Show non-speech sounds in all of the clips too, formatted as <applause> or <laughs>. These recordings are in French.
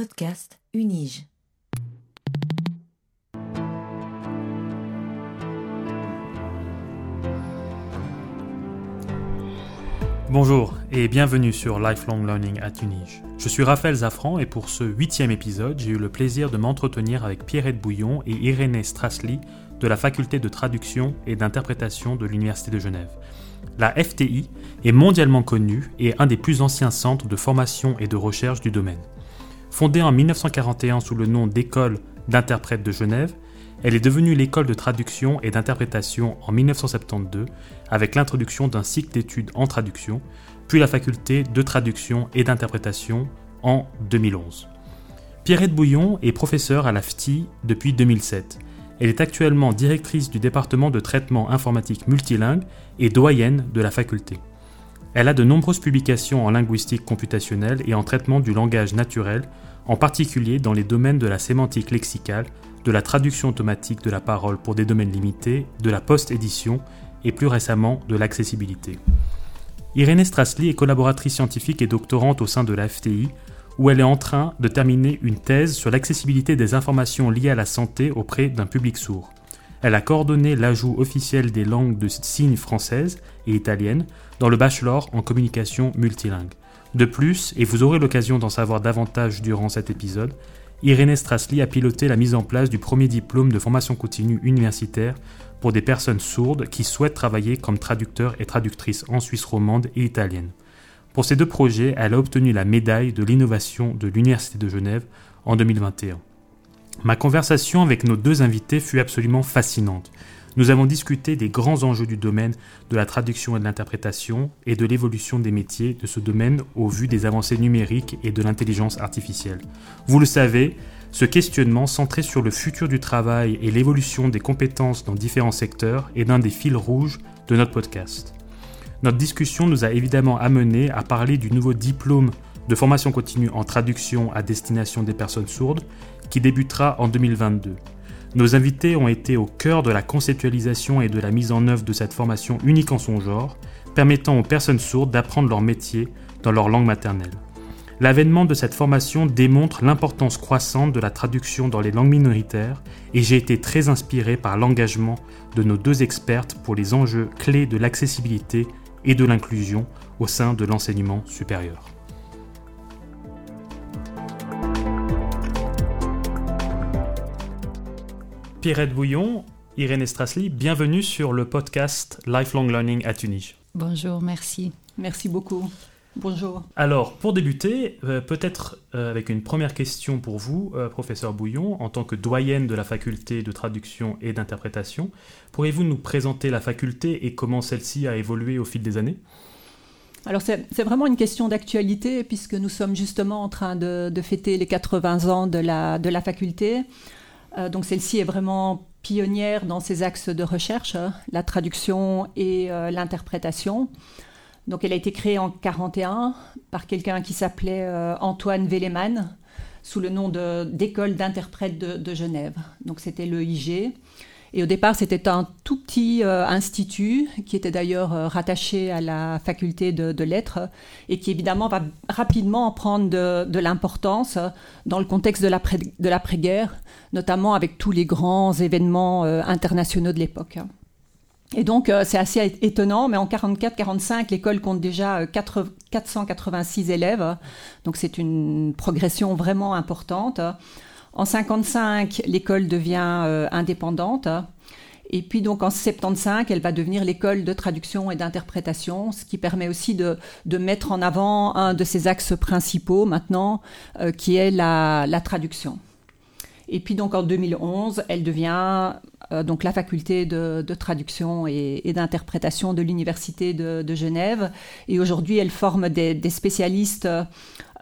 podcast Unige. Bonjour et bienvenue sur Lifelong Learning at Unige. Je suis Raphaël Zafran et pour ce huitième épisode, j'ai eu le plaisir de m'entretenir avec Pierrette Bouillon et Irénée Strassly de la faculté de traduction et d'interprétation de l'Université de Genève. La FTI est mondialement connue et un des plus anciens centres de formation et de recherche du domaine. Fondée en 1941 sous le nom d'École d'interprètes de Genève, elle est devenue l'école de traduction et d'interprétation en 1972 avec l'introduction d'un cycle d'études en traduction, puis la faculté de traduction et d'interprétation en 2011. Pierrette Bouillon est professeure à la FTI depuis 2007. Elle est actuellement directrice du département de traitement informatique multilingue et doyenne de la faculté. Elle a de nombreuses publications en linguistique computationnelle et en traitement du langage naturel, en particulier dans les domaines de la sémantique lexicale, de la traduction automatique de la parole pour des domaines limités, de la post-édition et plus récemment de l'accessibilité. Irénée Strassly est collaboratrice scientifique et doctorante au sein de la FTI, où elle est en train de terminer une thèse sur l'accessibilité des informations liées à la santé auprès d'un public sourd. Elle a coordonné l'ajout officiel des langues de signes françaises et italiennes dans le bachelor en communication multilingue. De plus, et vous aurez l'occasion d'en savoir davantage durant cet épisode, Irénée Strassly a piloté la mise en place du premier diplôme de formation continue universitaire pour des personnes sourdes qui souhaitent travailler comme traducteurs et traductrices en Suisse romande et italienne. Pour ces deux projets, elle a obtenu la médaille de l'innovation de l'Université de Genève en 2021. Ma conversation avec nos deux invités fut absolument fascinante. Nous avons discuté des grands enjeux du domaine de la traduction et de l'interprétation et de l'évolution des métiers de ce domaine au vu des avancées numériques et de l'intelligence artificielle. Vous le savez, ce questionnement centré sur le futur du travail et l'évolution des compétences dans différents secteurs est l'un des fils rouges de notre podcast. Notre discussion nous a évidemment amené à parler du nouveau diplôme de formation continue en traduction à destination des personnes sourdes qui débutera en 2022. Nos invités ont été au cœur de la conceptualisation et de la mise en œuvre de cette formation unique en son genre, permettant aux personnes sourdes d'apprendre leur métier dans leur langue maternelle. L'avènement de cette formation démontre l'importance croissante de la traduction dans les langues minoritaires et j'ai été très inspiré par l'engagement de nos deux expertes pour les enjeux clés de l'accessibilité et de l'inclusion au sein de l'enseignement supérieur. Pierrette Bouillon, Irène Strassly, bienvenue sur le podcast Lifelong Learning à Tunis. Bonjour, merci. Merci beaucoup. Bonjour. Alors, pour débuter, euh, peut-être euh, avec une première question pour vous, euh, professeur Bouillon, en tant que doyenne de la faculté de traduction et d'interprétation, pourriez-vous nous présenter la faculté et comment celle-ci a évolué au fil des années? Alors c'est vraiment une question d'actualité puisque nous sommes justement en train de, de, fêter les 80 ans de la, de la faculté. Euh, donc celle-ci est vraiment pionnière dans ses axes de recherche, hein, la traduction et euh, l'interprétation. Donc elle a été créée en 41 par quelqu'un qui s'appelait euh, Antoine Velleman sous le nom d'école d'interprètes de, de, Genève. Donc c'était le IG. Et au départ, c'était un tout petit euh, institut qui était d'ailleurs euh, rattaché à la faculté de, lettres et qui évidemment va rapidement prendre de, l'importance dans le contexte de l'après-guerre, notamment avec tous les grands événements euh, internationaux de l'époque. Et donc, c'est assez étonnant, mais en 44-45, l'école compte déjà 4, 486 élèves. Donc, c'est une progression vraiment importante. En 55, l'école devient euh, indépendante. Et puis donc en 75, elle va devenir l'école de traduction et d'interprétation, ce qui permet aussi de, mettre en avant un de ses axes principaux maintenant, euh, qui est la, traduction. Et puis donc en 2011, elle devient donc la faculté de, traduction et, d'interprétation de l'université de, Genève. Et aujourd'hui, elle forme des spécialistes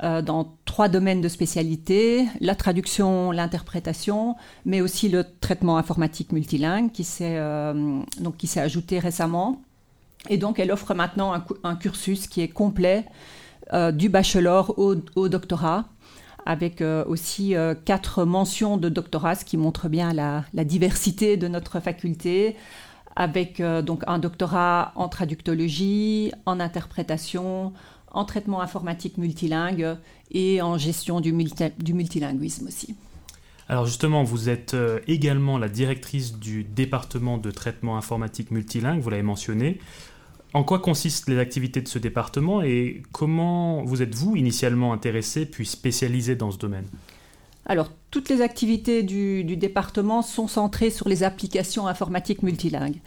euh, dans trois domaines de spécialité, la traduction, l'interprétation, mais aussi le traitement informatique multilingue qui s'est euh, s'est ajouté récemment. Et donc elle offre maintenant un, cursus qui est complet euh, du bachelor au, doctorat avec aussi quatre mentions de doctorat, ce qui montre bien la, diversité de notre faculté, avec donc un doctorat en traductologie, en interprétation, en traitement informatique multilingue et en gestion du, multilinguisme aussi. Alors justement, vous êtes euh, également la directrice du département de traitement informatique multilingue, vous l'avez mentionné. En quoi consistent les activités de ce département et comment vous êtes-vous initialement intéressé puis spécialisé dans ce domaine? Alors, toutes les activités du, département sont centrées sur les applications informatiques multilingues.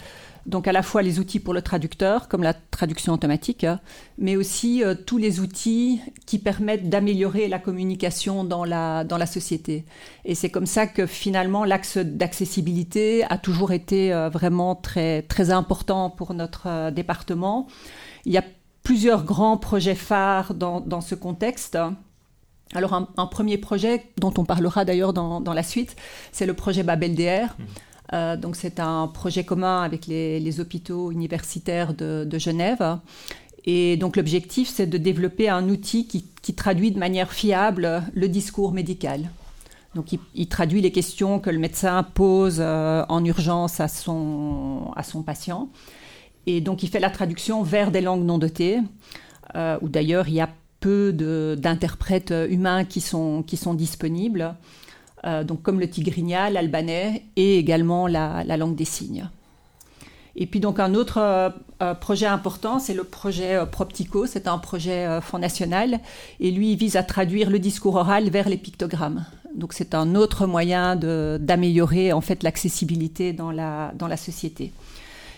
Donc, à la fois les outils pour le traducteur, comme la traduction automatique, mais aussi euh, tous les outils qui permettent d'améliorer la communication dans la, dans la société. Et c'est comme ça que finalement, l'axe d'accessibilité a toujours été euh, vraiment très, très important pour notre euh, département. Il y a plusieurs grands projets phares dans, dans ce contexte. Alors un, premier projet dont on parlera d'ailleurs dans, la suite, c'est le projet Babel DR. Mmh. Euh, donc c'est un projet commun avec les, hôpitaux universitaires de, Genève. Et donc l'objectif, c'est de développer un outil qui, traduit de manière fiable le discours médical. Donc il, traduit les questions que le médecin pose euh, en urgence à son, à son patient. Et donc il fait la traduction vers des langues non dotées, euh, où d'ailleurs il y a peu d'interprètes humains qui sont, disponibles, euh, donc comme le tigrignal, l'albanais et également la, langue des signes. Et puis donc un autre euh, euh, projet important, c'est le projet Proptico, c'est un projet Fonds national, et lui il vise à traduire le discours oral vers les pictogrammes. Donc c'est un autre moyen d'améliorer en fait l'accessibilité dans la, dans la société.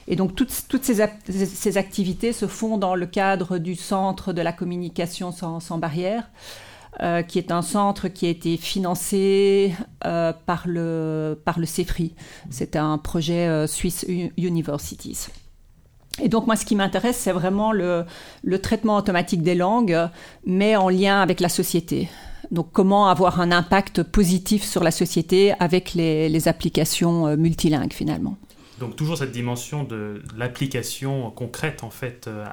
Et donc toutes, ces, activités se font dans le cadre du Centre de la communication sans, sans barrière, euh, qui est un centre qui a été financé euh, par, le, par le CEFRI. C'est un projet euh, Swiss Universities. Et donc moi, ce qui m'intéresse, c'est vraiment le, traitement automatique des langues, mais en lien avec la société. Donc comment avoir un impact positif sur la société avec les applications multilingues finalement. Donc toujours cette dimension de l'application concrète en fait euh,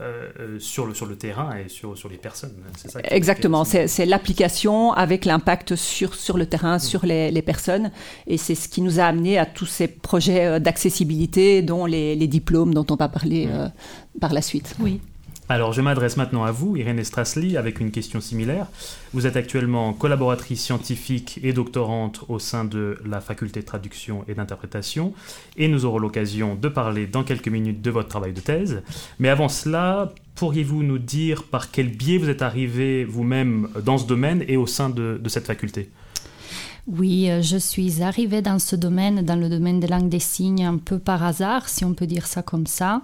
euh, euh, sur, le, sur le terrain et sur, sur les personnes. Ça Exactement, c'est l'application avec l'impact sur, sur le terrain, mm. sur les, les, personnes. Et c'est ce qui nous a amené à tous ces projets d'accessibilité, dont les, les, diplômes dont on va parler mm. par la suite. Oui. Alors, je m'adresse maintenant à vous, Irène Strassli, avec une question similaire. Vous êtes actuellement collaboratrice scientifique et doctorante au sein de la faculté de traduction et d'interprétation, et nous aurons l'occasion de parler dans quelques minutes de votre travail de thèse. Mais avant cela, pourriez-vous nous dire par quel biais vous êtes arrivé vous-même dans ce domaine et au sein de, cette faculté? Oui, euh, je suis arrivée dans ce domaine, dans le domaine des langues des signes, un peu par hasard, si on peut dire ça comme ça.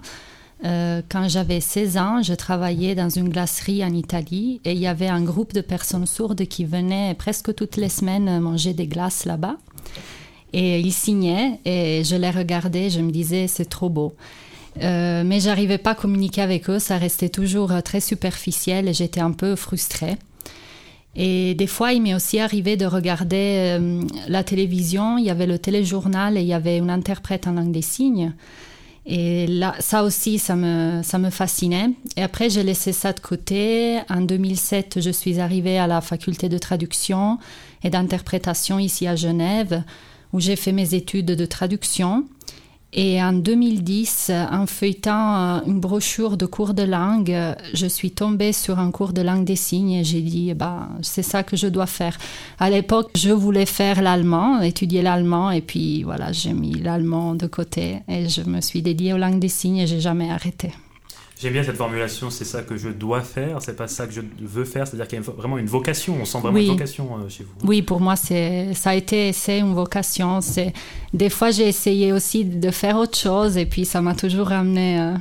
Euh, quand j'avais 16 ans, je travaillais dans une glacerie en Italie et il y avait un groupe de personnes sourdes qui venaient presque toutes les semaines manger des glaces là-bas. Et ils signaient et je les regardais, je me disais c'est trop beau. Euh, mais j'arrivais pas à communiquer avec eux, ça restait toujours très superficiel et j'étais un peu frustrée. Et des fois, il m'est aussi arrivé de regarder euh, la télévision, il y avait le téléjournal et il y avait une interprète en langue des signes. Et là, ça aussi, ça me, ça me fascinait. Et après, j'ai laissé ça de côté. En 2007, je suis arrivée à la faculté de traduction et d'interprétation ici à Genève, où j'ai fait mes études de traduction. Et en 2010, en feuilletant euh, une brochure de cours de langue, je suis tombée sur un cours de langue des signes et j'ai dit, bah, c'est ça que je dois faire. À l'époque, je voulais faire l'allemand, étudier l'allemand, et puis voilà, j'ai mis l'allemand de côté et je me suis dédiée aux langues des signes et j'ai jamais arrêté. J'aime bien cette formulation, c'est ça que je dois faire, c'est pas ça que je veux faire, c'est-à-dire qu'il y a vraiment une vocation, on sent vraiment une vocation euh, chez vous. Oui, pour moi, c'est, ça a été, c'est une vocation. C'est, des fois, j'ai essayé aussi de faire autre chose et puis ça m'a toujours ramené euh,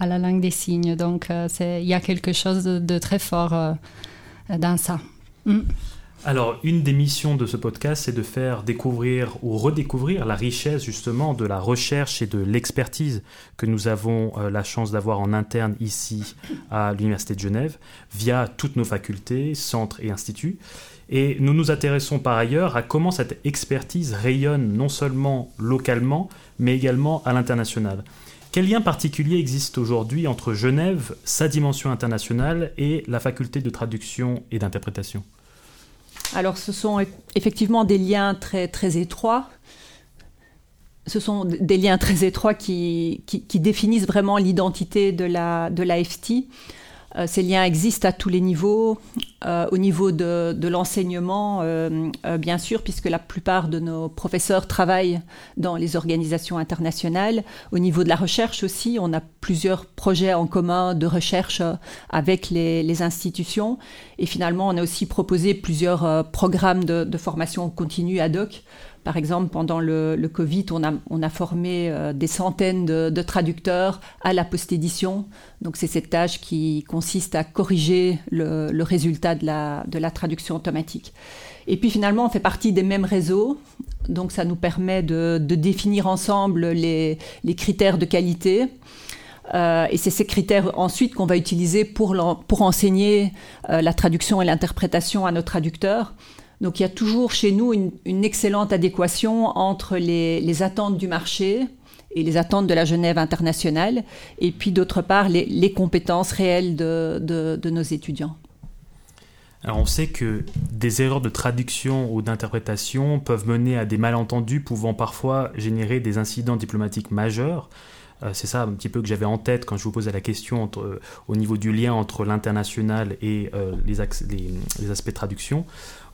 à la langue des signes. Donc, euh, il y a quelque chose de, très fort dans ça. Mm. Alors, une des missions de ce podcast, c'est de faire découvrir ou redécouvrir la richesse justement de la recherche et de l'expertise que nous avons euh, la chance d'avoir en interne ici à l'Université de Genève via toutes nos facultés, centres et instituts. Et nous nous intéressons par ailleurs à comment cette expertise rayonne non seulement localement, mais également à l'international. Quel lien particulier existe aujourd'hui entre Genève, sa dimension internationale, et la faculté de traduction et d'interprétation? Alors, ce sont effectivement des liens très, très étroits. Ce sont des liens très étroits qui, définissent vraiment l'identité de la, de l'AFT. Euh, ces liens existent à tous les niveaux, euh, au niveau de, l'enseignement, euh, bien sûr, puisque la plupart de nos professeurs travaillent dans les organisations internationales. Au niveau de la recherche aussi, on a plusieurs projets en commun de recherche avec les, institutions. Et finalement, on a aussi proposé plusieurs programmes de, de formation continue ad hoc par exemple, pendant le, Covid, on a, formé euh, des centaines de, traducteurs à la post-édition. Donc c'est cette tâche qui consiste à corriger le, résultat de la, traduction automatique. Et puis finalement, on fait partie des mêmes réseaux. Donc ça nous permet de, définir ensemble les, critères de qualité. Euh, et c'est ces critères ensuite qu'on va utiliser pour, pour enseigner euh, la traduction et l'interprétation à nos traducteurs. Donc il y a toujours chez nous une, excellente adéquation entre les, attentes du marché et les attentes de la Genève internationale, et puis d'autre part les, compétences réelles de, nos étudiants. Alors on sait que des erreurs de traduction ou d'interprétation peuvent mener à des malentendus pouvant parfois générer des incidents diplomatiques majeurs. Euh, c'est ça un petit peu que j'avais en tête quand je vous posais la question euh, au niveau du lien entre l'international et euh, les, aspects de traduction.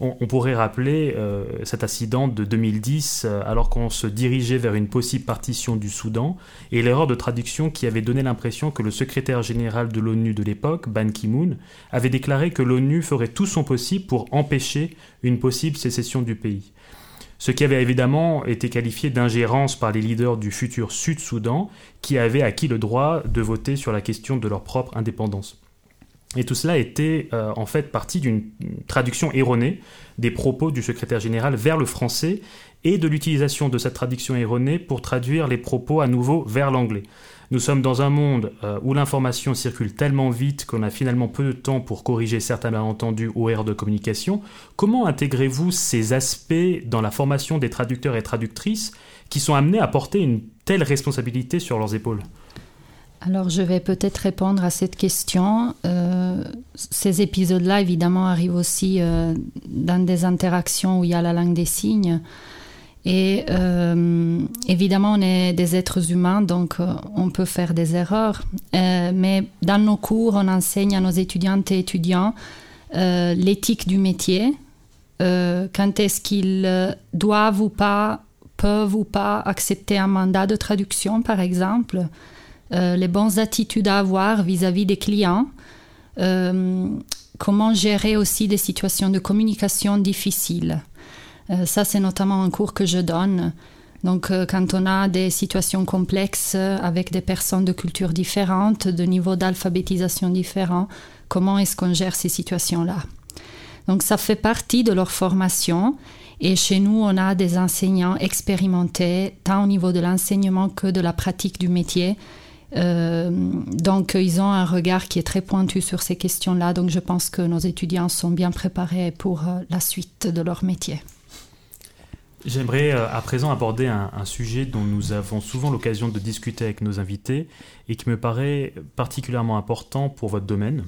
On, pourrait rappeler cet incident de 2010 alors qu'on se dirigeait vers une possible partition du Soudan et l'erreur de traduction qui avait donné l'impression que le secrétaire général de l'ONU de l'époque, Ban Ki-moon, avait déclaré que l'ONU ferait tout son possible pour empêcher une possible sécession du pays ce qui avait évidemment été qualifié d'ingérence par les leaders du futur Sud-Soudan, qui avaient acquis le droit de voter sur la question de leur propre indépendance. Et tout cela était euh, en fait partie d'une traduction erronée des propos du secrétaire général vers le français et de l'utilisation de cette traduction erronée pour traduire les propos à nouveau vers l'anglais. Nous sommes dans un monde euh, où l'information circule tellement vite qu'on a finalement peu de temps pour corriger certains malentendus ou erreurs de communication. Comment intégrez-vous ces aspects dans la formation des traducteurs et traductrices qui sont amenés à porter une telle responsabilité sur leurs épaules? Alors je vais peut-être répondre à cette question. Euh, ces épisodes-là, évidemment, arrivent aussi euh, dans des interactions où il y a la langue des signes. Et euh, évidemment, on est des êtres humains, donc on peut faire des erreurs. Mais dans nos cours, on enseigne à nos étudiantes et étudiants l'éthique du métier. quand est-ce qu'ils doivent ou pas, peuvent ou pas accepter un mandat de traduction, par exemple. Les bonnes attitudes à avoir vis-à-vis -vis des clients. comment gérer aussi des situations de communication difficiles. Euh, ça, c'est notamment un cours que je donne. Donc, euh, quand on a des situations complexes avec des personnes de cultures différentes, de niveaux d'alphabétisation différents, comment est-ce qu'on gère ces situations-là? Donc, ça fait partie de leur formation. Et chez nous, on a des enseignants expérimentés, tant au niveau de l'enseignement que de la pratique du métier. Euh, donc, ils ont un regard qui est très pointu sur ces questions-là. Donc, je pense que nos étudiants sont bien préparés pour la suite de leur métier. J'aimerais euh, à présent aborder un, sujet dont nous avons souvent l'occasion de discuter avec nos invités et qui me paraît particulièrement important pour votre domaine,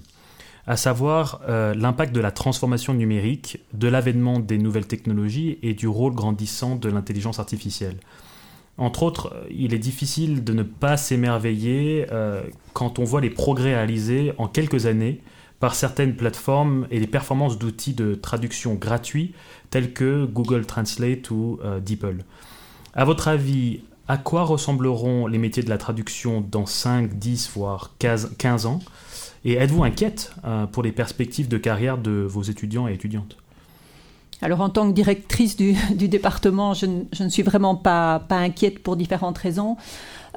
à savoir euh, l'impact de la transformation numérique, de l'avènement des nouvelles technologies et du rôle grandissant de l'intelligence artificielle. Entre autres, il est difficile de ne pas s'émerveiller euh, quand on voit les progrès réalisés en quelques années par certaines plateformes et les performances d'outils de traduction gratuits tels que Google Translate ou euh, DeepL. À votre avis, à quoi ressembleront les métiers de la traduction dans 5, 10, voire 15 ans? Et êtes-vous inquiète euh, pour les perspectives de carrière de vos étudiants et étudiantes? Alors en tant que directrice du, <laughs> département, je, ne suis vraiment pas, pas inquiète pour différentes raisons.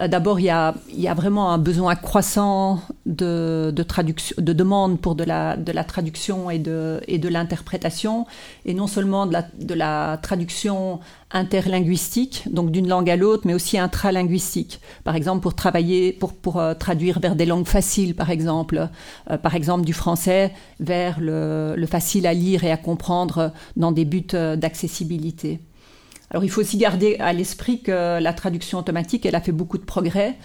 Euh, d'abord, il y, a, vraiment un besoin croissant de, de, traduction, de demande pour de la, de la traduction et de, et de l'interprétation, et non seulement de la, de la traduction interlinguistique, donc d'une langue à l'autre, mais aussi intralinguistique. Par exemple, pour travailler, pour, euh, traduire vers des langues faciles, par exemple, euh, par exemple du français vers le, le, facile à lire et à comprendre dans des buts d'accessibilité. Alors il faut aussi garder à l'esprit que la traduction automatique, elle a fait beaucoup de progrès,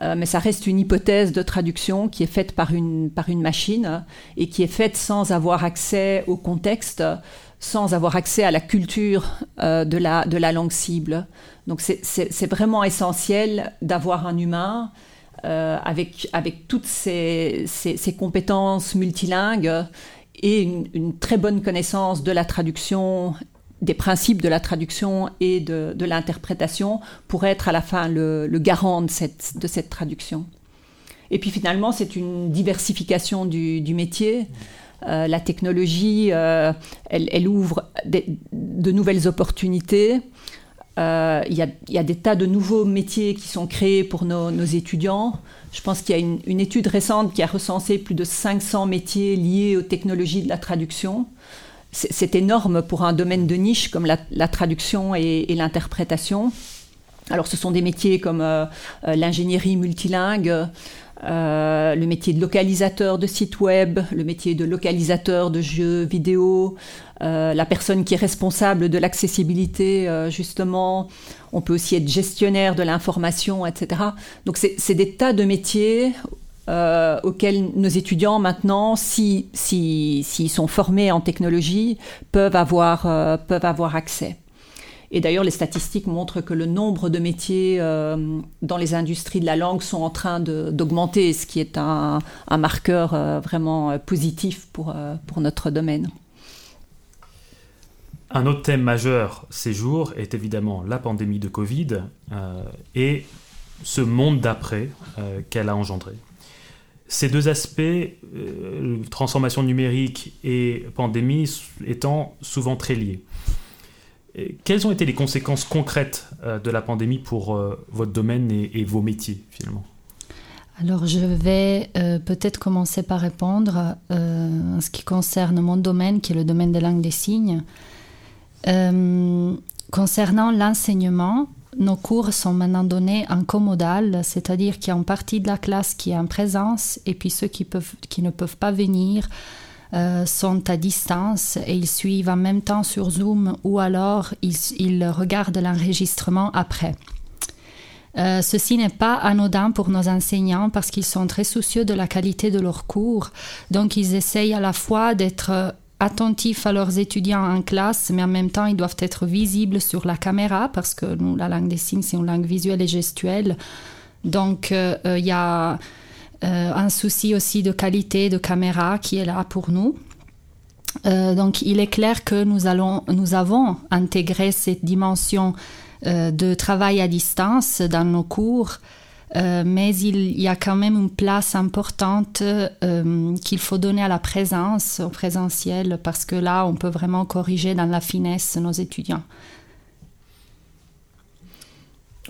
euh, mais ça reste une hypothèse de traduction qui est faite par une, par une machine et qui est faite sans avoir accès au contexte, sans avoir accès à la culture euh, de, la, de la langue cible. Donc c'est vraiment essentiel d'avoir un humain avec, avec toutes ces, compétences multilingues et une, très bonne connaissance de la traduction, des principes de la traduction et de, l'interprétation pour être à la fin le, garant de cette, de cette traduction. Et puis finalement, c'est une diversification du, métier. Euh, la technologie, euh, elle, ouvre de nouvelles opportunités. Euh, il y, a des tas de nouveaux métiers qui sont créés pour nos, étudiants. Je pense qu'il y a une, étude récente qui a recensé plus de 500 métiers liés aux technologies de la traduction. C'est énorme pour un domaine de niche comme la, traduction et, l'interprétation. Alors ce sont des métiers comme l'ingénierie multilingue, euh, le métier de localisateur de site web, le métier de localisateur de jeux vidéo, euh, la personne qui est responsable de l'accessibilité, euh, justement. On peut aussi être gestionnaire de l'information, etc. Donc c'est des tas de métiers auxquels nos étudiants maintenant, s'ils si, sont formés en technologie, peuvent avoir, peuvent avoir accès. Et d'ailleurs, les statistiques montrent que le nombre de métiers euh, dans les industries de la langue sont en train d'augmenter, ce qui est un, marqueur euh, vraiment euh, positif pour, pour notre domaine. Un autre thème majeur ces jours est évidemment la pandémie de Covid et ce monde d'après qu'elle a engendré. Ces deux aspects, transformation numérique et pandémie, étant souvent très liés. Quelles ont été les conséquences concrètes euh, de la pandémie pour euh, votre domaine et, vos métiers finalement? Alors je vais euh, peut-être commencer par répondre en ce qui concerne mon domaine, qui est le domaine des langues des signes. concernant l'enseignement, nos cours sont maintenant donnés en commodal, c'est-à-dire qu'il y a une partie de la classe qui est en présence et puis ceux qui ne peuvent pas venir euh, sont à distance et ils suivent en même temps sur Zoom ou alors ils, regardent l'enregistrement après. Euh, ceci n'est pas anodin pour nos enseignants parce qu'ils sont très soucieux de la qualité de leurs cours. Donc ils essayent à la fois d'être attentifs à leurs étudiants en classe, mais en même temps ils doivent être visibles sur la caméra parce que nous, la langue des signes, c'est une langue visuelle et gestuelle. Donc euh, il y a euh, un souci aussi de qualité de caméra qui est là pour nous. Euh, donc il est clair que nous, allons, nous avons intégré cette dimension euh, de travail à distance dans nos cours, mais il y a quand même une place importante qu'il faut donner à la présence, au présentiel, parce que là, on peut vraiment corriger dans la finesse nos étudiants.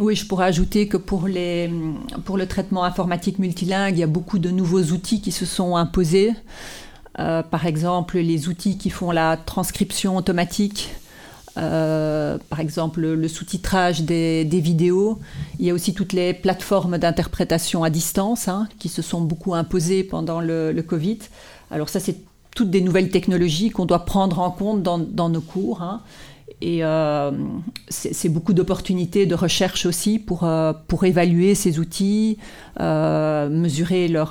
Oui, je pourrais ajouter que pour, le traitement informatique multilingue, il y a beaucoup de nouveaux outils qui se sont imposés. Euh, par exemple, les outils qui font la transcription automatique, euh, par exemple le sous-titrage des, vidéos. Il y a aussi toutes les plateformes d'interprétation à distance hein, qui se sont beaucoup imposées pendant le, Covid. Alors ça, c'est toutes des nouvelles technologies qu'on doit prendre en compte dans, dans nos cours. Hein. Et euh, c'est beaucoup d'opportunités de recherche aussi pour, euh, pour évaluer ces outils, euh, mesurer leur,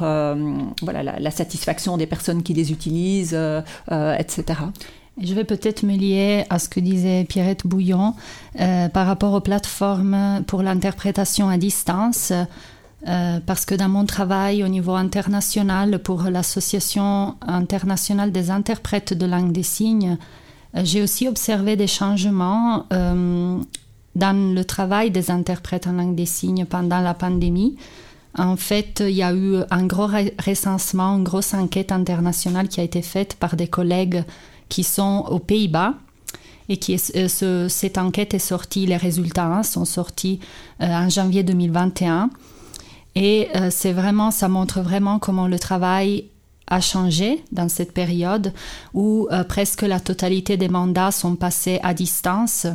voilà, la, satisfaction des personnes qui les utilisent, etc. Je vais peut-être me lier à ce que disait Pierrette Bouillon par rapport aux plateformes pour l'interprétation à distance. parce que dans mon travail au niveau international pour l'Association internationale des interprètes de langue des signes, j'ai aussi observé des changements euh, dans le travail des interprètes en langue des signes pendant la pandémie. En fait, il y a eu un gros recensement, une grosse enquête internationale qui a été faite par des collègues qui sont aux Pays-Bas. Et qui euh, cette enquête est sortie, les résultats hein, sont sortis en janvier 2021. Et c'est vraiment, ça montre vraiment comment le travail a changé dans cette période où euh, presque la totalité des mandats sont passés à distance.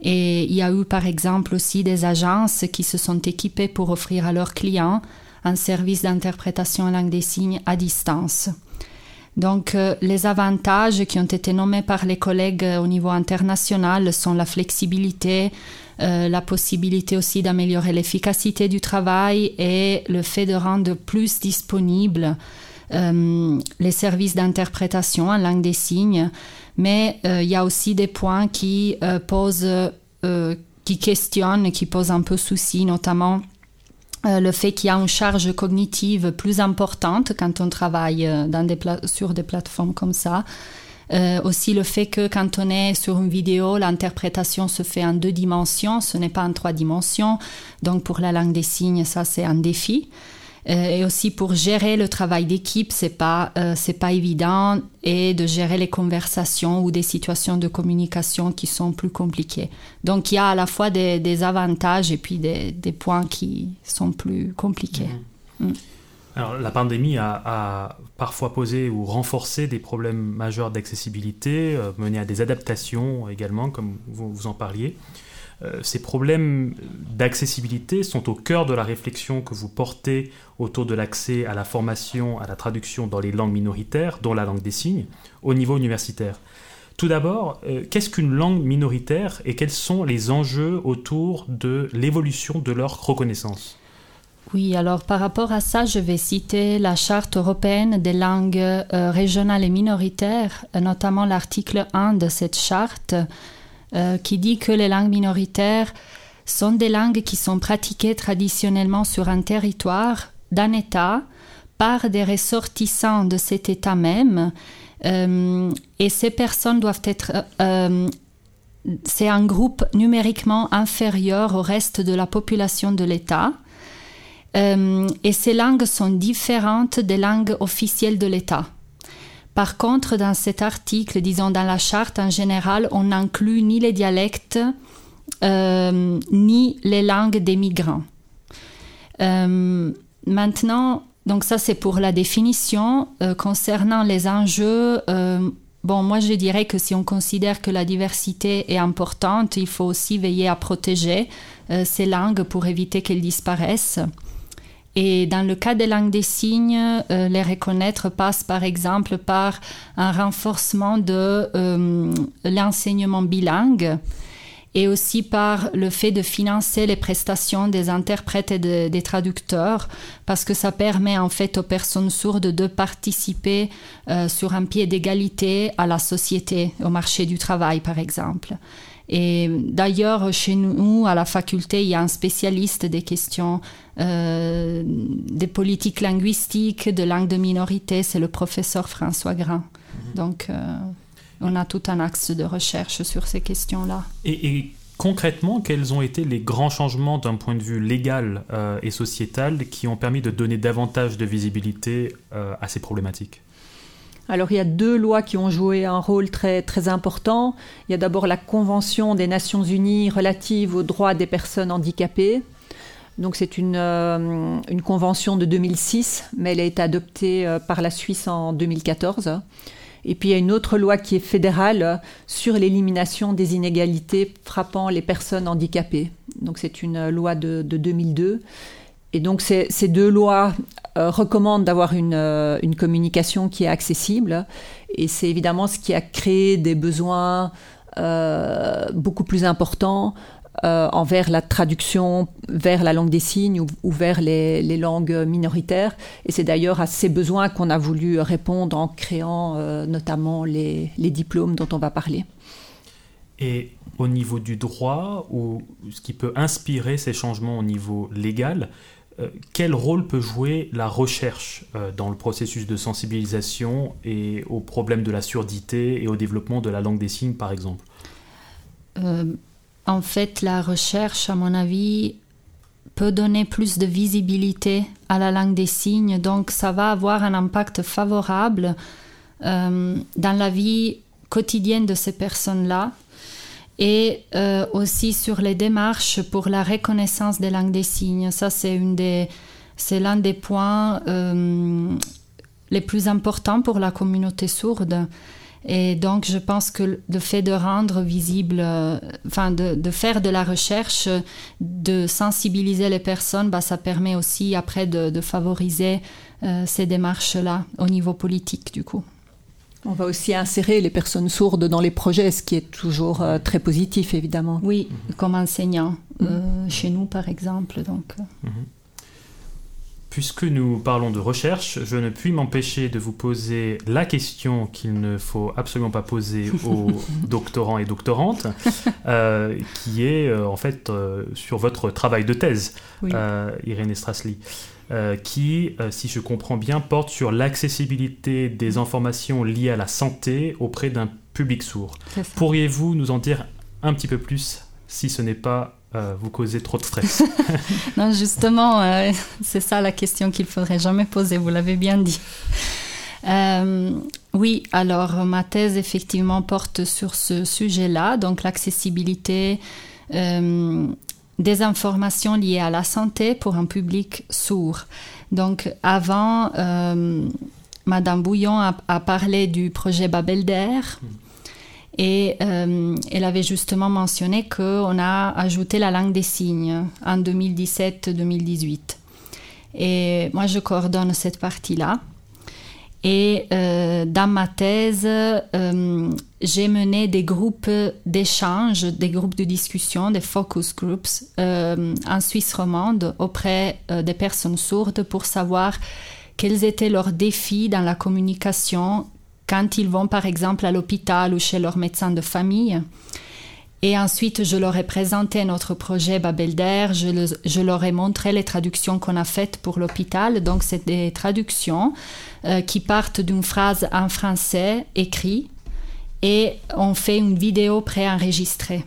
Et il y a eu par exemple aussi des agences qui se sont équipées pour offrir à leurs clients un service d'interprétation en langue des signes à distance. Donc euh, les avantages qui ont été nommés par les collègues au niveau international sont la flexibilité, euh, la possibilité aussi d'améliorer l'efficacité du travail et le fait de rendre plus disponible euh, les services d'interprétation en langue des signes, mais euh, il y a aussi des points qui euh, posent, qui questionnent, qui posent un peu souci, notamment le fait qu'il y a une charge cognitive plus importante quand on travaille sur des plateformes comme ça. Euh, aussi le fait que quand on est sur une vidéo, l'interprétation se fait en deux dimensions, ce n'est pas en trois dimensions. Donc pour la langue des signes, ça c'est un défi. Euh, et aussi pour gérer le travail d'équipe, c'est pas euh, c'est pas évident et de gérer les conversations ou des situations de communication qui sont plus compliquées. Donc il y a à la fois des, des avantages et puis des, des, points qui sont plus compliqués. Mmh. Mmh. Alors, la pandémie a, parfois posé ou renforcé des problèmes majeurs d'accessibilité, euh, mené à des adaptations également, comme vous, vous en parliez. Euh, ces problèmes d'accessibilité sont au cœur de la réflexion que vous portez autour de l'accès à la formation, à la traduction dans les langues minoritaires, dont la langue des signes, au niveau universitaire. Tout d'abord, euh, qu'est-ce qu'une langue minoritaire et quels sont les enjeux autour de l'évolution de leur reconnaissance? Oui, alors par rapport à ça, je vais citer la Charte européenne des langues euh, régionales et minoritaires, notamment l'article 1 de cette charte, euh, qui dit que les langues minoritaires sont des langues qui sont pratiquées traditionnellement sur un territoire d'un État par des ressortissants de cet État même. et ces personnes doivent être... c'est un groupe numériquement inférieur au reste de la population de l'État. Euh, et ces langues sont différentes des langues officielles de l'État. Par contre, dans cet article, disons dans la charte en général, on n'inclut ni les dialectes euh, ni les langues des migrants. Euh, maintenant, donc ça c'est pour la définition. concernant les enjeux, bon, moi je dirais que si on considère que la diversité est importante, il faut aussi veiller à protéger ces langues pour éviter qu'elles disparaissent. Et dans le cas des langues des signes, euh, les reconnaître passe par exemple par un renforcement de euh, l'enseignement bilingue et aussi par le fait de financer les prestations des interprètes et des traducteurs, parce que ça permet en fait aux personnes sourdes de participer euh, sur un pied d'égalité à la société, au marché du travail par exemple. Et d'ailleurs, chez nous, à la faculté, il y a un spécialiste des questions euh, des politiques linguistiques, de langue de minorité, c'est le professeur François Grand. Mhm. Donc, euh, on a tout un axe de recherche sur ces questions-là. Et, concrètement, quels ont été les grands changements d'un point de vue légal euh, et sociétal qui ont permis de donner davantage de visibilité à ces problématiques? Alors il y a deux lois qui ont joué un rôle très, important. Il y a d'abord la Convention des Nations Unies relative aux droits des personnes handicapées. Donc c'est une, euh, convention de 2006, mais elle a été adoptée euh, par la Suisse en 2014. Et puis il y a une autre loi qui est fédérale sur l'élimination des inégalités frappant les personnes handicapées. Donc c'est une loi de, de 2002. Et donc ces, deux lois recommande d'avoir une, euh, une, communication qui est accessible. Et c'est évidemment ce qui a créé des besoins euh, beaucoup plus importants envers la traduction vers la langue des signes ou, vers les, les, langues minoritaires. Et c'est d'ailleurs à ces besoins qu'on a voulu répondre en créant notamment les, les, diplômes dont on va parler. Et au niveau du droit, ou ce qui peut inspirer ces changements au niveau légal, euh, quel rôle peut jouer la recherche euh, dans le processus de sensibilisation et au problème de la surdité et au développement de la langue des signes, par exemple? Euh, En fait, la recherche, à mon avis, peut donner plus de visibilité à la langue des signes, donc ça va avoir un impact favorable dans la vie quotidienne de ces personnes-là et euh, aussi sur les démarches pour la reconnaissance des langues des signes. Ça, c'est l'un des points euh, les plus importants pour la communauté sourde. Et donc, je pense que le fait de rendre visible, euh, enfin, de, faire de la recherche, de sensibiliser les personnes, bah, ça permet aussi après de favoriser ces démarches-là au niveau politique, du coup. On va aussi insérer les personnes sourdes dans les projets, ce qui est toujours euh, très positif, évidemment. Oui, comme enseignant, euh, chez nous, par exemple. Donc. Euh. Mhm. puisque nous parlons de recherche, je ne puis m'empêcher de vous poser la question qu'il ne faut absolument pas poser <laughs> aux doctorants et doctorantes, euh, qui est euh, en fait euh, sur votre travail de thèse, Irène Strassli. qui, si je comprends bien, porte sur l'accessibilité des informations liées à la santé auprès d'un public sourd. Pourriez-vous nous en dire un petit peu plus si ce n'est pas euh, vous causez trop de stress <laughs> Non, justement, euh, c'est ça la question qu'il faudrait jamais poser, vous l'avez bien dit. Euh, oui, alors ma thèse effectivement porte sur ce sujet-là, donc l'accessibilité des informations liées à la santé pour un public sourd. Donc avant, Madame Bouillon a, parlé du projet Babelder. Hmm. Et euh, elle avait justement mentionné qu'on a ajouté la langue des signes en 2017-2018. Et moi, je coordonne cette partie-là. Et euh, dans ma thèse, euh, j'ai mené des groupes d'échange, des groupes de discussion, des focus groups en Suisse romande auprès des personnes sourdes pour savoir quels étaient leurs défis dans la communication quand ils vont par exemple à l'hôpital ou chez leur médecin de famille. Et ensuite, je leur ai présenté notre projet Babelder, je, je leur ai montré les traductions qu'on a faites pour l'hôpital. Donc, c'est des traductions euh, qui partent d'une phrase en français écrit et on fait une vidéo préenregistrée.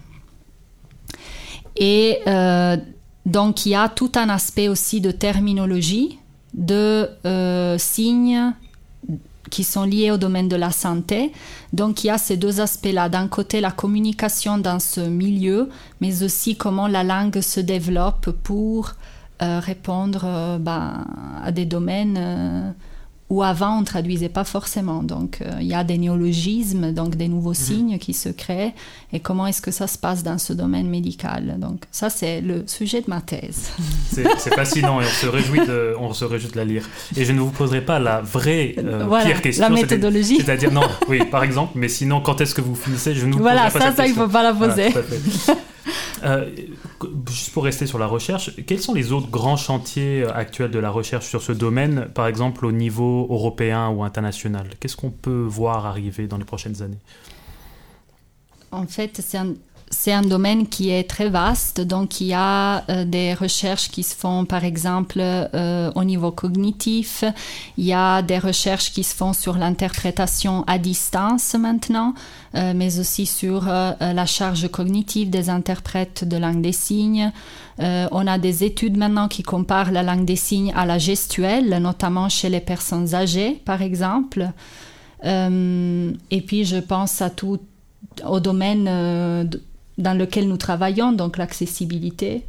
Et euh, donc, il y a tout un aspect aussi de terminologie, de euh, signes, qui sont liés au domaine de la santé. Donc il y a ces deux aspects-là. D'un côté, la communication dans ce milieu, mais aussi comment la langue se développe pour euh, répondre euh, ben, à des domaines euh, où avant on ne traduisait pas forcément. Donc euh, il y a des néologismes, donc des nouveaux mhm. signes qui se créent. Et comment est-ce que ça se passe dans ce domaine médical? Donc ça c'est le sujet de ma thèse. C'est fascinant et on se, réjouit de, on se réjouit de la lire. Et je ne vous poserai pas la vraie euh, pire question. La méthodologie. C'est-à-dire, non, oui, par exemple, mais sinon quand est-ce que vous finissez? Je ne vous Voilà, ça, ça, ça, il ne faut pas la poser. Euh, juste pour rester sur la recherche, quels sont les autres grands chantiers actuels de la recherche sur ce domaine, par exemple au niveau européen ou international? Qu'est-ce qu'on peut voir arriver dans les prochaines années? En fait, c'est un c'est un domaine qui est très vaste, donc il y a euh, des recherches qui se font par exemple euh, au niveau cognitif, il y a des recherches qui se font sur l'interprétation à distance maintenant, euh, mais aussi sur la charge cognitive des interprètes de langue des signes. on a des études maintenant qui comparent la langue des signes à la gestuelle, notamment chez les personnes âgées par exemple. et puis je pense à tout au domaine dans lequel nous travaillons, donc l'accessibilité.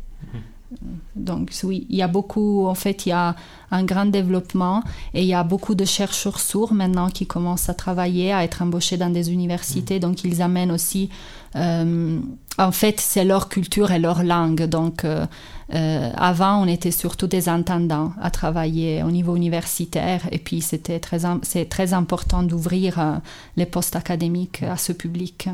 Donc oui, il y a beaucoup, en fait, il y a un grand développement et il y a beaucoup de chercheurs sourds maintenant qui commencent à travailler, à être embauchés dans des universités. Donc ils amènent aussi, euh, en fait, c'est leur culture et leur langue. Donc euh, euh, avant, on était surtout des entendants à travailler au niveau universitaire et puis c'était très, c'est très important d'ouvrir les postes académiques à ce public.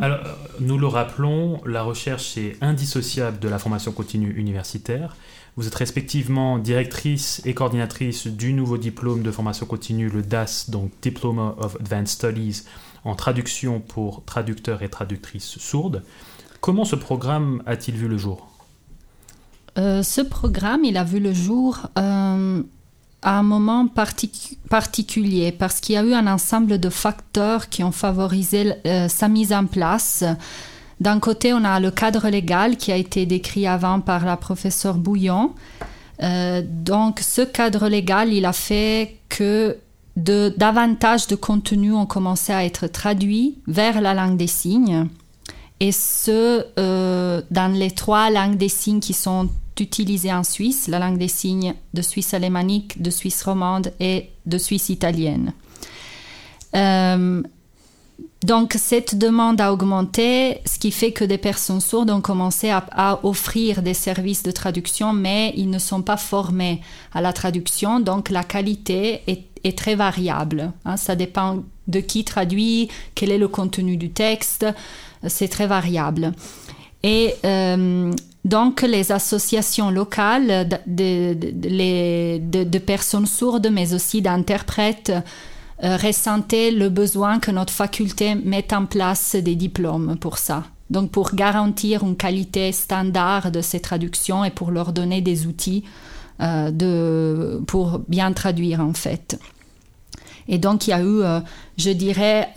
Alors, nous le rappelons, la recherche est indissociable de la formation continue universitaire. Vous êtes respectivement directrice et coordinatrice du nouveau diplôme de formation continue, le DAS, donc Diploma of Advanced Studies, en traduction pour traducteurs et traductrices sourdes. Comment ce programme a-t-il vu le jour? Euh, Ce programme, il a vu le jour euh, à un moment particulier parce qu'il y a eu un ensemble de facteurs qui ont favorisé euh, sa mise en place. D'un côté, on a le cadre légal qui a été décrit avant par la professeure Bouillon. Euh, donc, ce cadre légal, il a fait que davantage de contenus ont commencé à être traduits vers la langue des signes. Et ce, euh, dans les trois langues des signes qui sont utilisée en Suisse, la langue des signes de Suisse alémanique, de Suisse romande et de Suisse italienne. Euh, donc cette demande a augmenté, ce qui fait que des personnes sourdes ont commencé à, offrir des services de traduction, mais ils ne sont pas formés à la traduction, donc la qualité est, très variable. Hein. ça dépend de qui traduit, quel est le contenu du texte, c'est très variable. Et donc, les associations locales de, de, personnes sourdes, mais aussi d'interprètes, euh, ressentaient le besoin que notre faculté mette en place des diplômes pour ça. Donc, pour garantir une qualité standard de ces traductions et pour leur donner des outils euh, de, pour bien traduire, en fait. Et donc, il y a eu, euh, je dirais,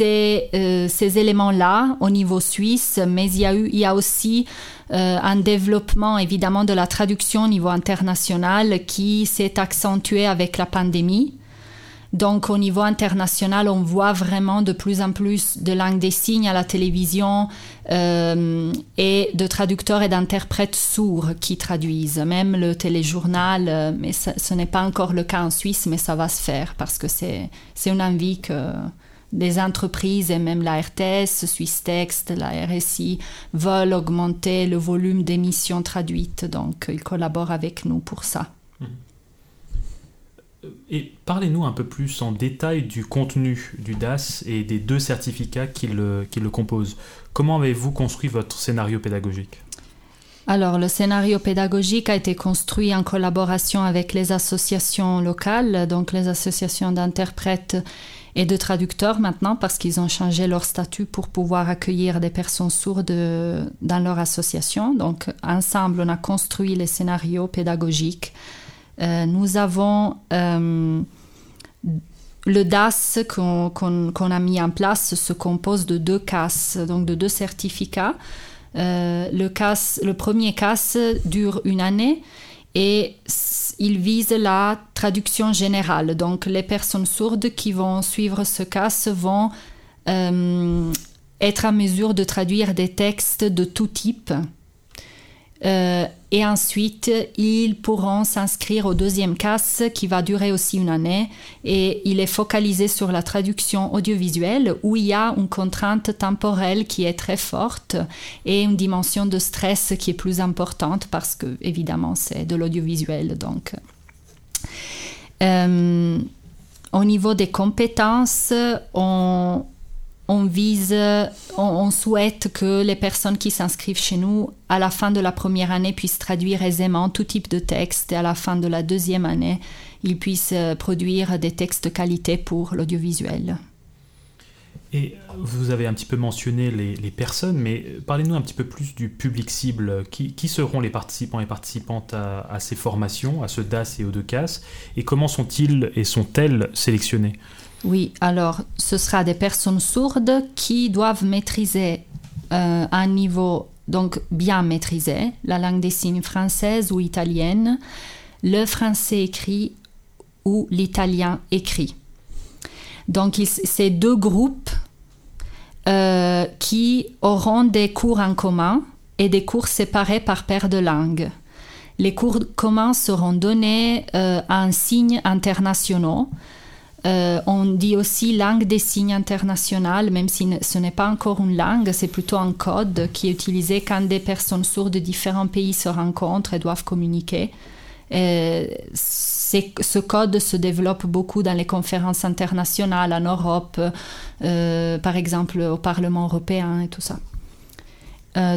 euh, ces, éléments-là au niveau suisse, mais il y a, eu, il y a aussi euh, un développement évidemment de la traduction au niveau international qui s'est accentué avec la pandémie. Donc au niveau international, on voit vraiment de plus en plus de langue des signes à la télévision euh, et de traducteurs et d'interprètes sourds qui traduisent, même le téléjournal, mais ce n'est pas encore le cas en Suisse, mais ça va se faire parce que c'est une envie que des entreprises et même la RTS, Suisse Text, la RSI veulent augmenter le volume d'émissions traduites, donc ils collaborent avec nous pour ça. Mmh. Et parlez-nous un peu plus en détail du contenu du DAS et des deux certificats qui le, qui le composent. Comment avez-vous construit votre scénario pédagogique? Alors, le scénario pédagogique a été construit en collaboration avec les associations locales, donc les associations d'interprètes et de traducteurs maintenant parce qu'ils ont changé leur statut pour pouvoir accueillir des personnes sourdes dans leur association. Donc ensemble, on a construit les scénarios pédagogiques. Euh, nous avons euh, le DAS qu'on a mis en place se compose de deux CAS, donc de deux certificats. Euh, le, CAS, le premier CAS dure une année et il vise la traduction générale. Donc les personnes sourdes qui vont suivre ce cas vont euh, être à mesure de traduire des textes de tout type. Euh, et ensuite, ils pourront s'inscrire au deuxième CAS qui va durer aussi une année et il est focalisé sur la traduction audiovisuelle où il y a une contrainte temporelle qui est très forte et une dimension de stress qui est plus importante parce que évidemment c'est de l'audiovisuel. Donc, euh, au niveau des compétences, on, on vise, on, souhaite que les personnes qui s'inscrivent chez nous à la fin de la première année puissent traduire aisément tout type de texte et à la fin de la deuxième année, ils puissent euh, produire des textes de qualité pour l'audiovisuel. Et vous avez un petit peu mentionné les, personnes, mais parlez-nous un petit peu plus du public cible. Qui, seront les participants et participantes à, ces formations, à ce DAS et au 2 CAS, et comment sont-ils et sont-elles sélectionnés? Oui, alors ce sera des personnes sourdes qui doivent maîtriser euh, un niveau donc bien maîtrisé la langue des signes française ou italienne, le français écrit ou l'italien écrit. Donc c'est deux groupes euh, qui auront des cours en commun et des cours séparés par paire de langues. Les cours communs seront donnés euh, en signes internationaux euh, on dit aussi langue des signes internationale, même si ce n'est pas encore une langue, c'est plutôt un code qui est utilisé quand des personnes sourdes de différents pays se rencontrent et doivent communiquer. Euh, ce code se développe beaucoup dans les conférences internationales en Europe, euh, par exemple au Parlement européen et tout ça.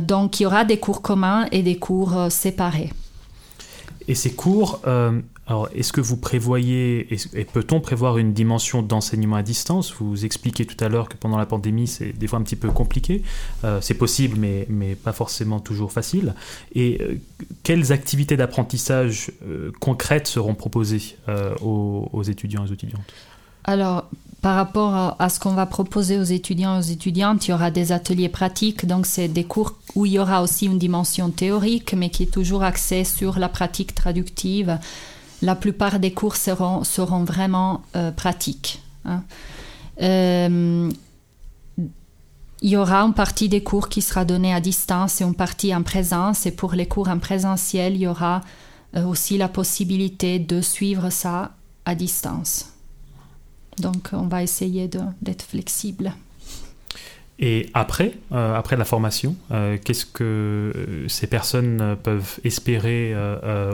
donc il y aura des cours communs et des cours séparés. Et ces cours, alors, est-ce que vous prévoyez, et peut-on prévoir une dimension d'enseignement à distance? Vous expliquez tout à l'heure que pendant la pandémie, c'est des fois un petit peu compliqué. Euh, c'est possible, mais, mais pas forcément toujours facile. Et euh, quelles activités d'apprentissage euh, concrètes seront proposées aux, aux, étudiants et aux étudiantes? Alors, par rapport à, ce qu'on va proposer aux étudiants et aux étudiantes, il y aura des ateliers pratiques, donc c'est des cours où il y aura aussi une dimension théorique, mais qui est toujours axée sur la pratique traductive la plupart des cours seront, vraiment euh, pratiques. Hein. Euh, il y aura une partie des cours qui sera donnée à distance et une partie en présence. Et pour les cours en présentiel, il y aura euh, aussi la possibilité de suivre ça à distance. Donc, on va essayer d'être flexible. Et après, euh, après la formation, euh, qu'est-ce que ces personnes peuvent espérer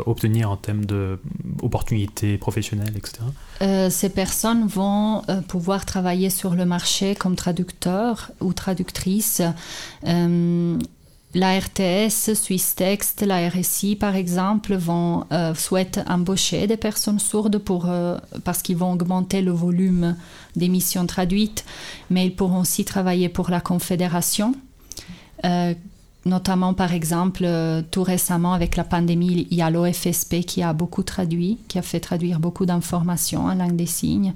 obtenir en termes d'opportunités professionnelles, etc. ces personnes vont pouvoir travailler sur le marché comme traducteurs ou traductrices la RTS, Swiss Text, la RSI par exemple vont euh, souhaitent embaucher des personnes sourdes euh, parce qu'ils vont augmenter le volume d'émissions traduites, mais ils pourront aussi travailler pour la Confédération. Euh, notamment par exemple tout récemment avec la pandémie, il y a l'OFSP qui a beaucoup traduit, qui a fait traduire beaucoup d'informations en langue des signes.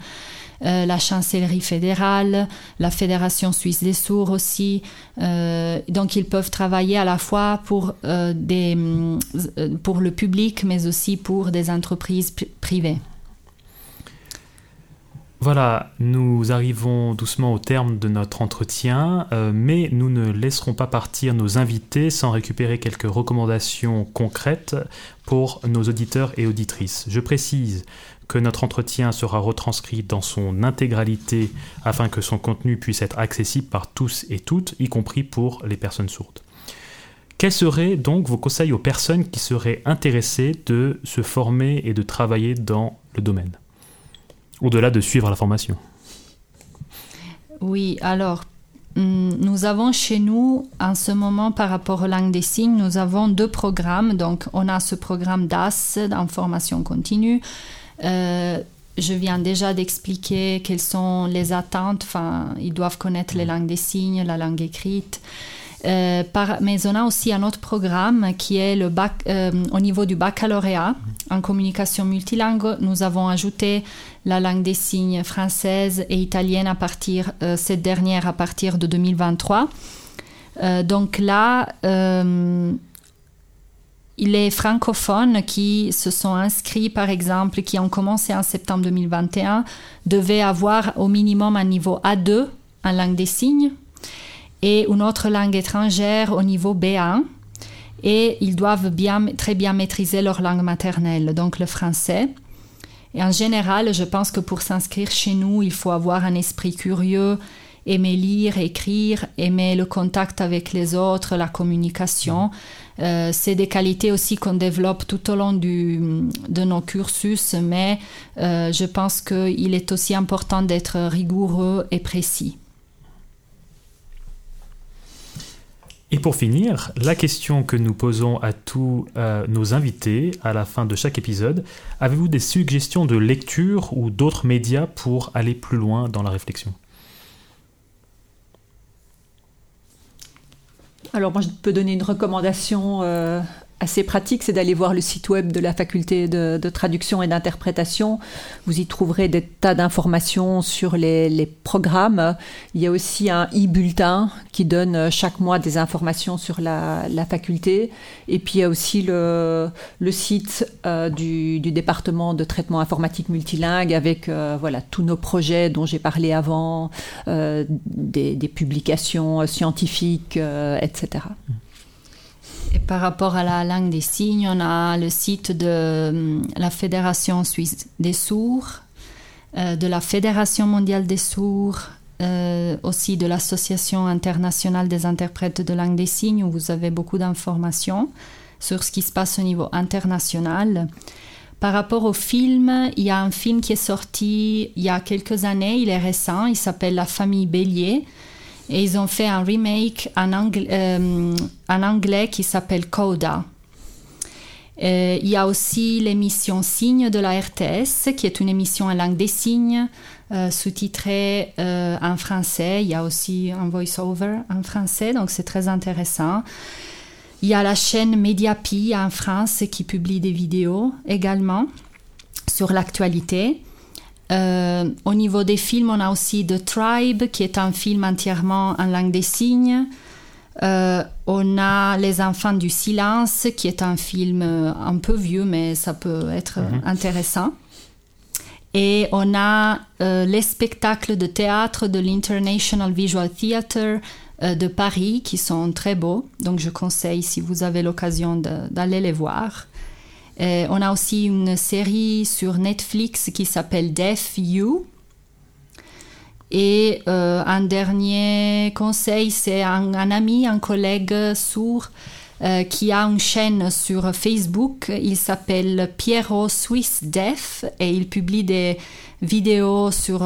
Euh, la chancellerie fédérale, la Fédération suisse des sourds aussi. Euh, donc ils peuvent travailler à la fois pour, euh, des, pour le public, mais aussi pour des entreprises privées. Voilà, nous arrivons doucement au terme de notre entretien, mais nous ne laisserons pas partir nos invités sans récupérer quelques recommandations concrètes pour nos auditeurs et auditrices. Je précise que notre entretien sera retranscrit dans son intégralité afin que son contenu puisse être accessible par tous et toutes, y compris pour les personnes sourdes. Quels seraient donc vos conseils aux personnes qui seraient intéressées de se former et de travailler dans le domaine? Au-delà de suivre la formation. Oui, alors hum, nous avons chez nous, en ce moment, par rapport aux langues des signes, nous avons deux programmes. Donc, on a ce programme DAS, en formation continue, euh, je viens déjà d'expliquer quelles sont les attentes. Enfin, ils doivent connaître les langues des signes, la langue écrite. Euh, mais on a aussi un autre programme qui est le bac, euh, au niveau du baccalauréat en communication multilingue. Nous avons ajouté la langue des signes française et italienne à partir cette dernière à partir de 2023. donc là, les francophones qui se sont inscrits, par exemple, qui ont commencé en septembre 2021, devaient avoir au minimum un niveau A2 en langue des signes et une autre langue étrangère au niveau B1. Et ils doivent bien, très bien maîtriser leur langue maternelle, donc le français. Et en général, je pense que pour s'inscrire chez nous, il faut avoir un esprit curieux, aimer lire, écrire, aimer le contact avec les autres, la communication. Euh, c'est des qualités aussi qu'on développe tout au long de nos cursus, mais euh, je pense qu'il est aussi important d'être rigoureux et précis. Et pour finir, la question que nous posons à tous euh, nos invités à la fin de chaque épisode, avez-vous des suggestions de lecture ou d'autres médias pour aller plus loin dans la réflexion? Alors moi, je peux donner une recommandation euh, assez pratique, c'est d'aller voir le site web de la faculté de, traduction et d'interprétation. Vous y trouverez des tas d'informations sur les, programmes. Il y a aussi un e-bulletin qui donne euh, chaque mois des informations sur la, faculté. Et puis il y a aussi le, site euh, du, département de traitement informatique multilingue avec euh, voilà tous nos projets dont j'ai parlé avant, des, des, publications scientifiques, etc. Et par rapport à la langue des signes, on a le site de hum, la Fédération suisse des sourds, euh, de la Fédération mondiale des sourds, euh, aussi de l'Association internationale des interprètes de langue des signes, où vous avez beaucoup d'informations sur ce qui se passe au niveau international. Par rapport au film, il y a un film qui est sorti il y a quelques années, il est récent, il s'appelle La famille Bélier. Et ils ont fait un remake en, euh, anglais qui s'appelle Coda. Euh, il y a aussi l'émission Signes de la RTS, qui est une émission en langue des signes, euh, sous-titrée en français. Il y a aussi un voice-over en français, donc c'est très intéressant. Il y a la chaîne Mediapi en France qui publie des vidéos également sur l'actualité. Euh, au niveau des films, on a aussi The Tribe, qui est un film entièrement en langue des signes. Euh, on a Les Enfants du Silence, qui est un film euh, un peu vieux, mais ça peut être mhm. intéressant. Et on a les spectacles de théâtre de l'International Visual Theatre de Paris, qui sont très beaux. Donc je conseille, si vous avez l'occasion, d'aller les voir. Euh, on a aussi une série sur Netflix qui s'appelle Deaf You. Et euh, un dernier conseil, c'est un, ami, un collègue sourd euh, qui a une chaîne sur Facebook. Il s'appelle Piero Swiss Deaf et il publie des vidéos sur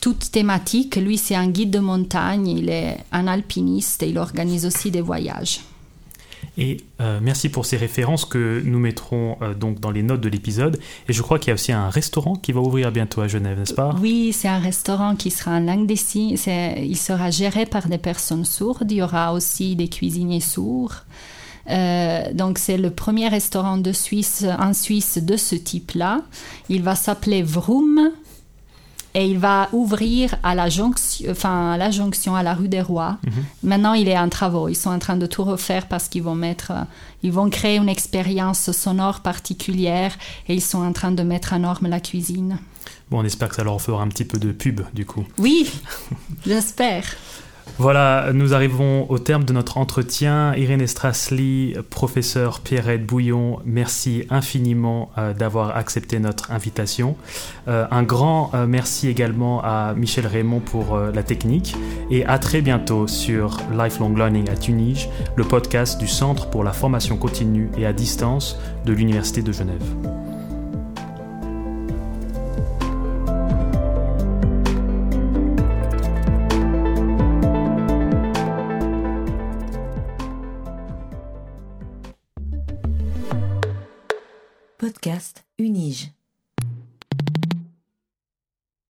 toutes thématiques. Lui, c'est un guide de montagne, il est un alpiniste et il organise aussi des voyages. Et euh, merci pour ces références que nous mettrons euh, donc dans les notes de l'épisode. Et je crois qu'il y a aussi un restaurant qui va ouvrir bientôt à Genève, n'est-ce pas? Oui, c'est un restaurant qui sera en langue des signes. Il sera géré par des personnes sourdes. Il y aura aussi des cuisiniers sourds. Euh, donc c'est le premier restaurant de Suisse, en Suisse de ce type-là. Il va s'appeler Vroom et il va ouvrir à la jonction, enfin à la jonction à la rue des Rois. Mhm. Maintenant, il est en travaux. Ils sont en train de tout refaire parce qu'ils vont mettre, euh, ils vont créer une expérience sonore particulière et ils sont en train de mettre en norme la cuisine. Bon, on espère que ça leur fera un petit peu de pub du coup. Oui, <laughs> j'espère. Voilà, nous arrivons au terme de notre entretien. Irène Strassly, professeur Pierrette Bouillon, merci infiniment euh, d'avoir accepté notre invitation. Euh, un grand euh, merci également à Michel Raymond pour la technique et à très bientôt sur Lifelong Learning à Tunis, le podcast du Centre pour la formation continue et à distance de l'Université de Genève. Podcast Unige.